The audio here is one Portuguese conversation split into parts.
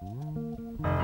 Sausalito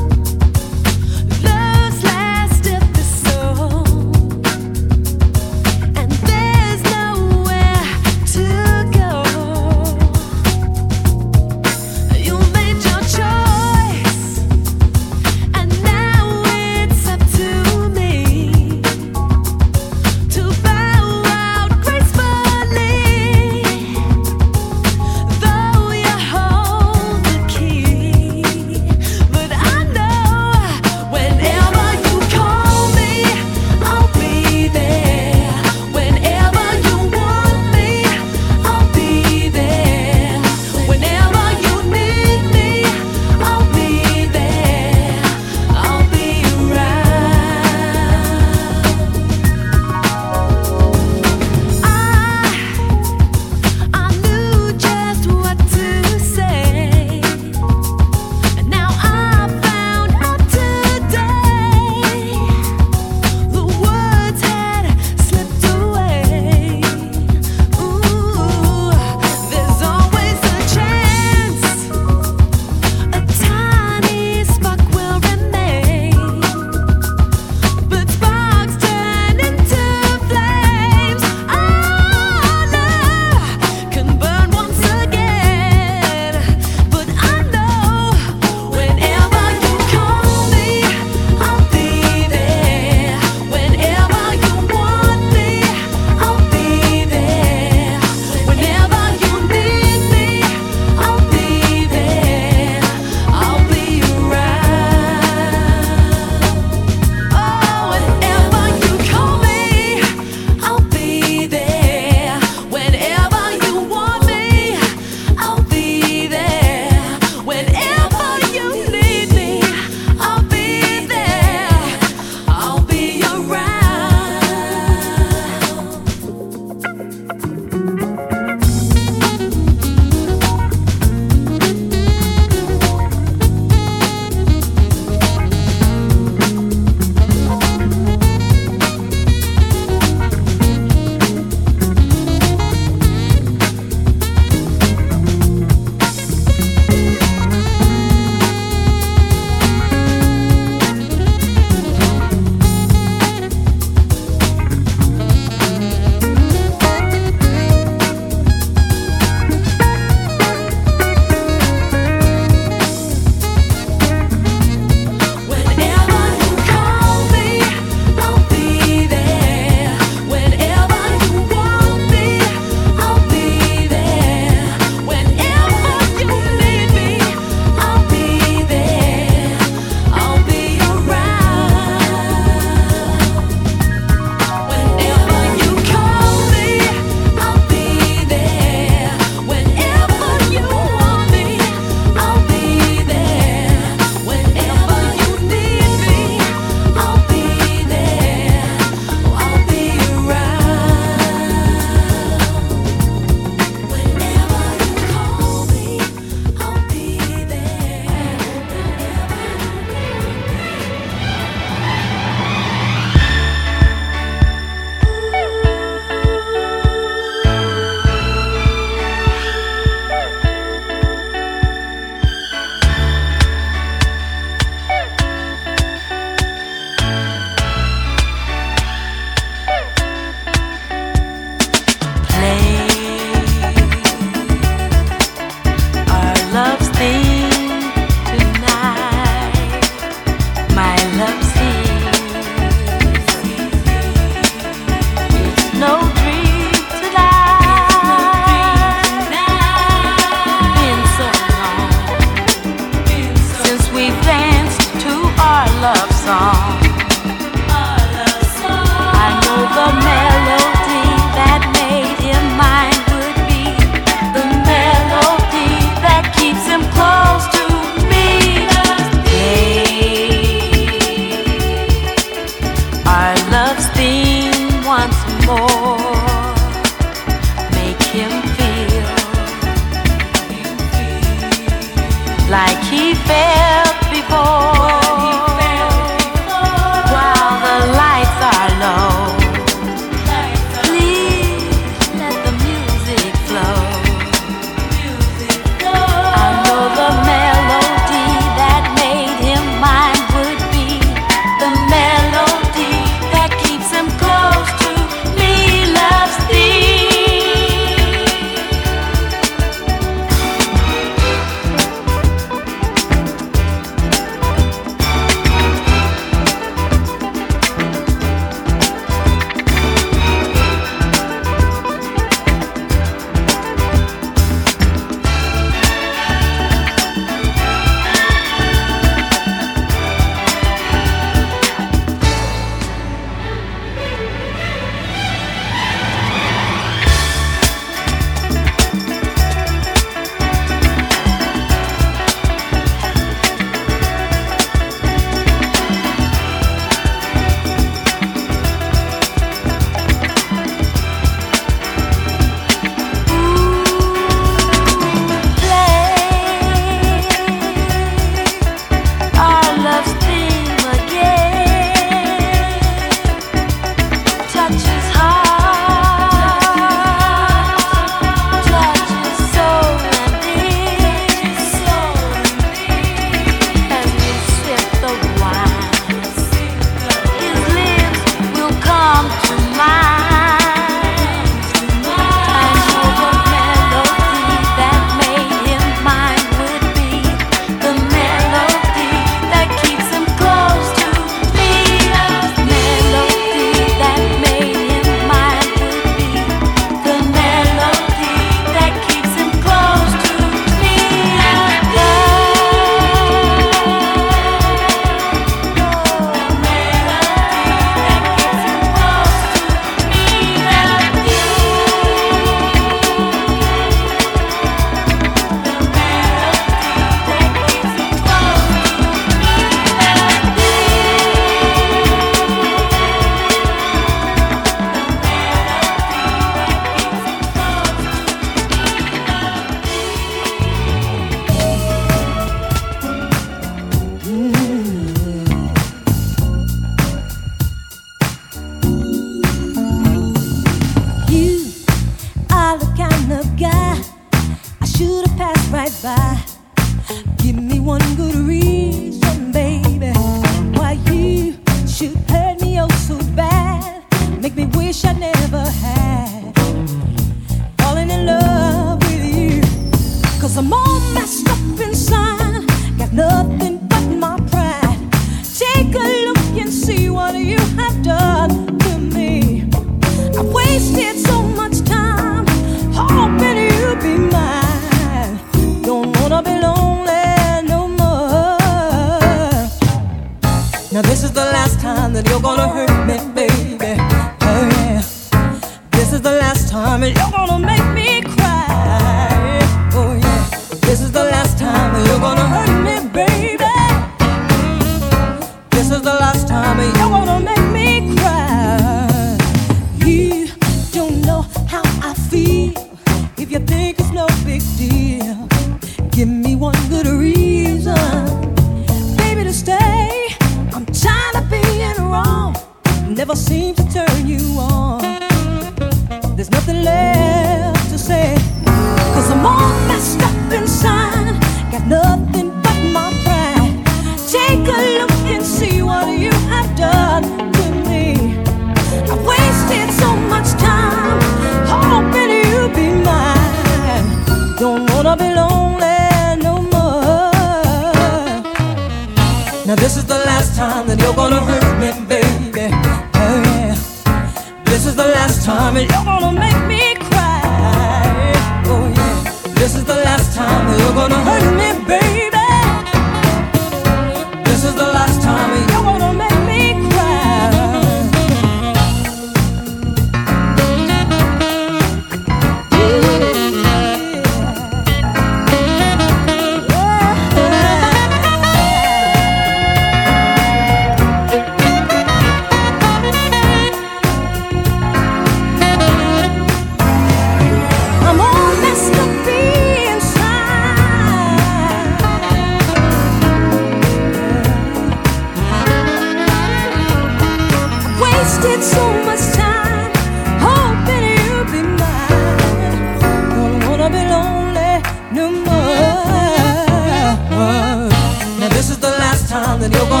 cuando yo con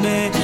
me.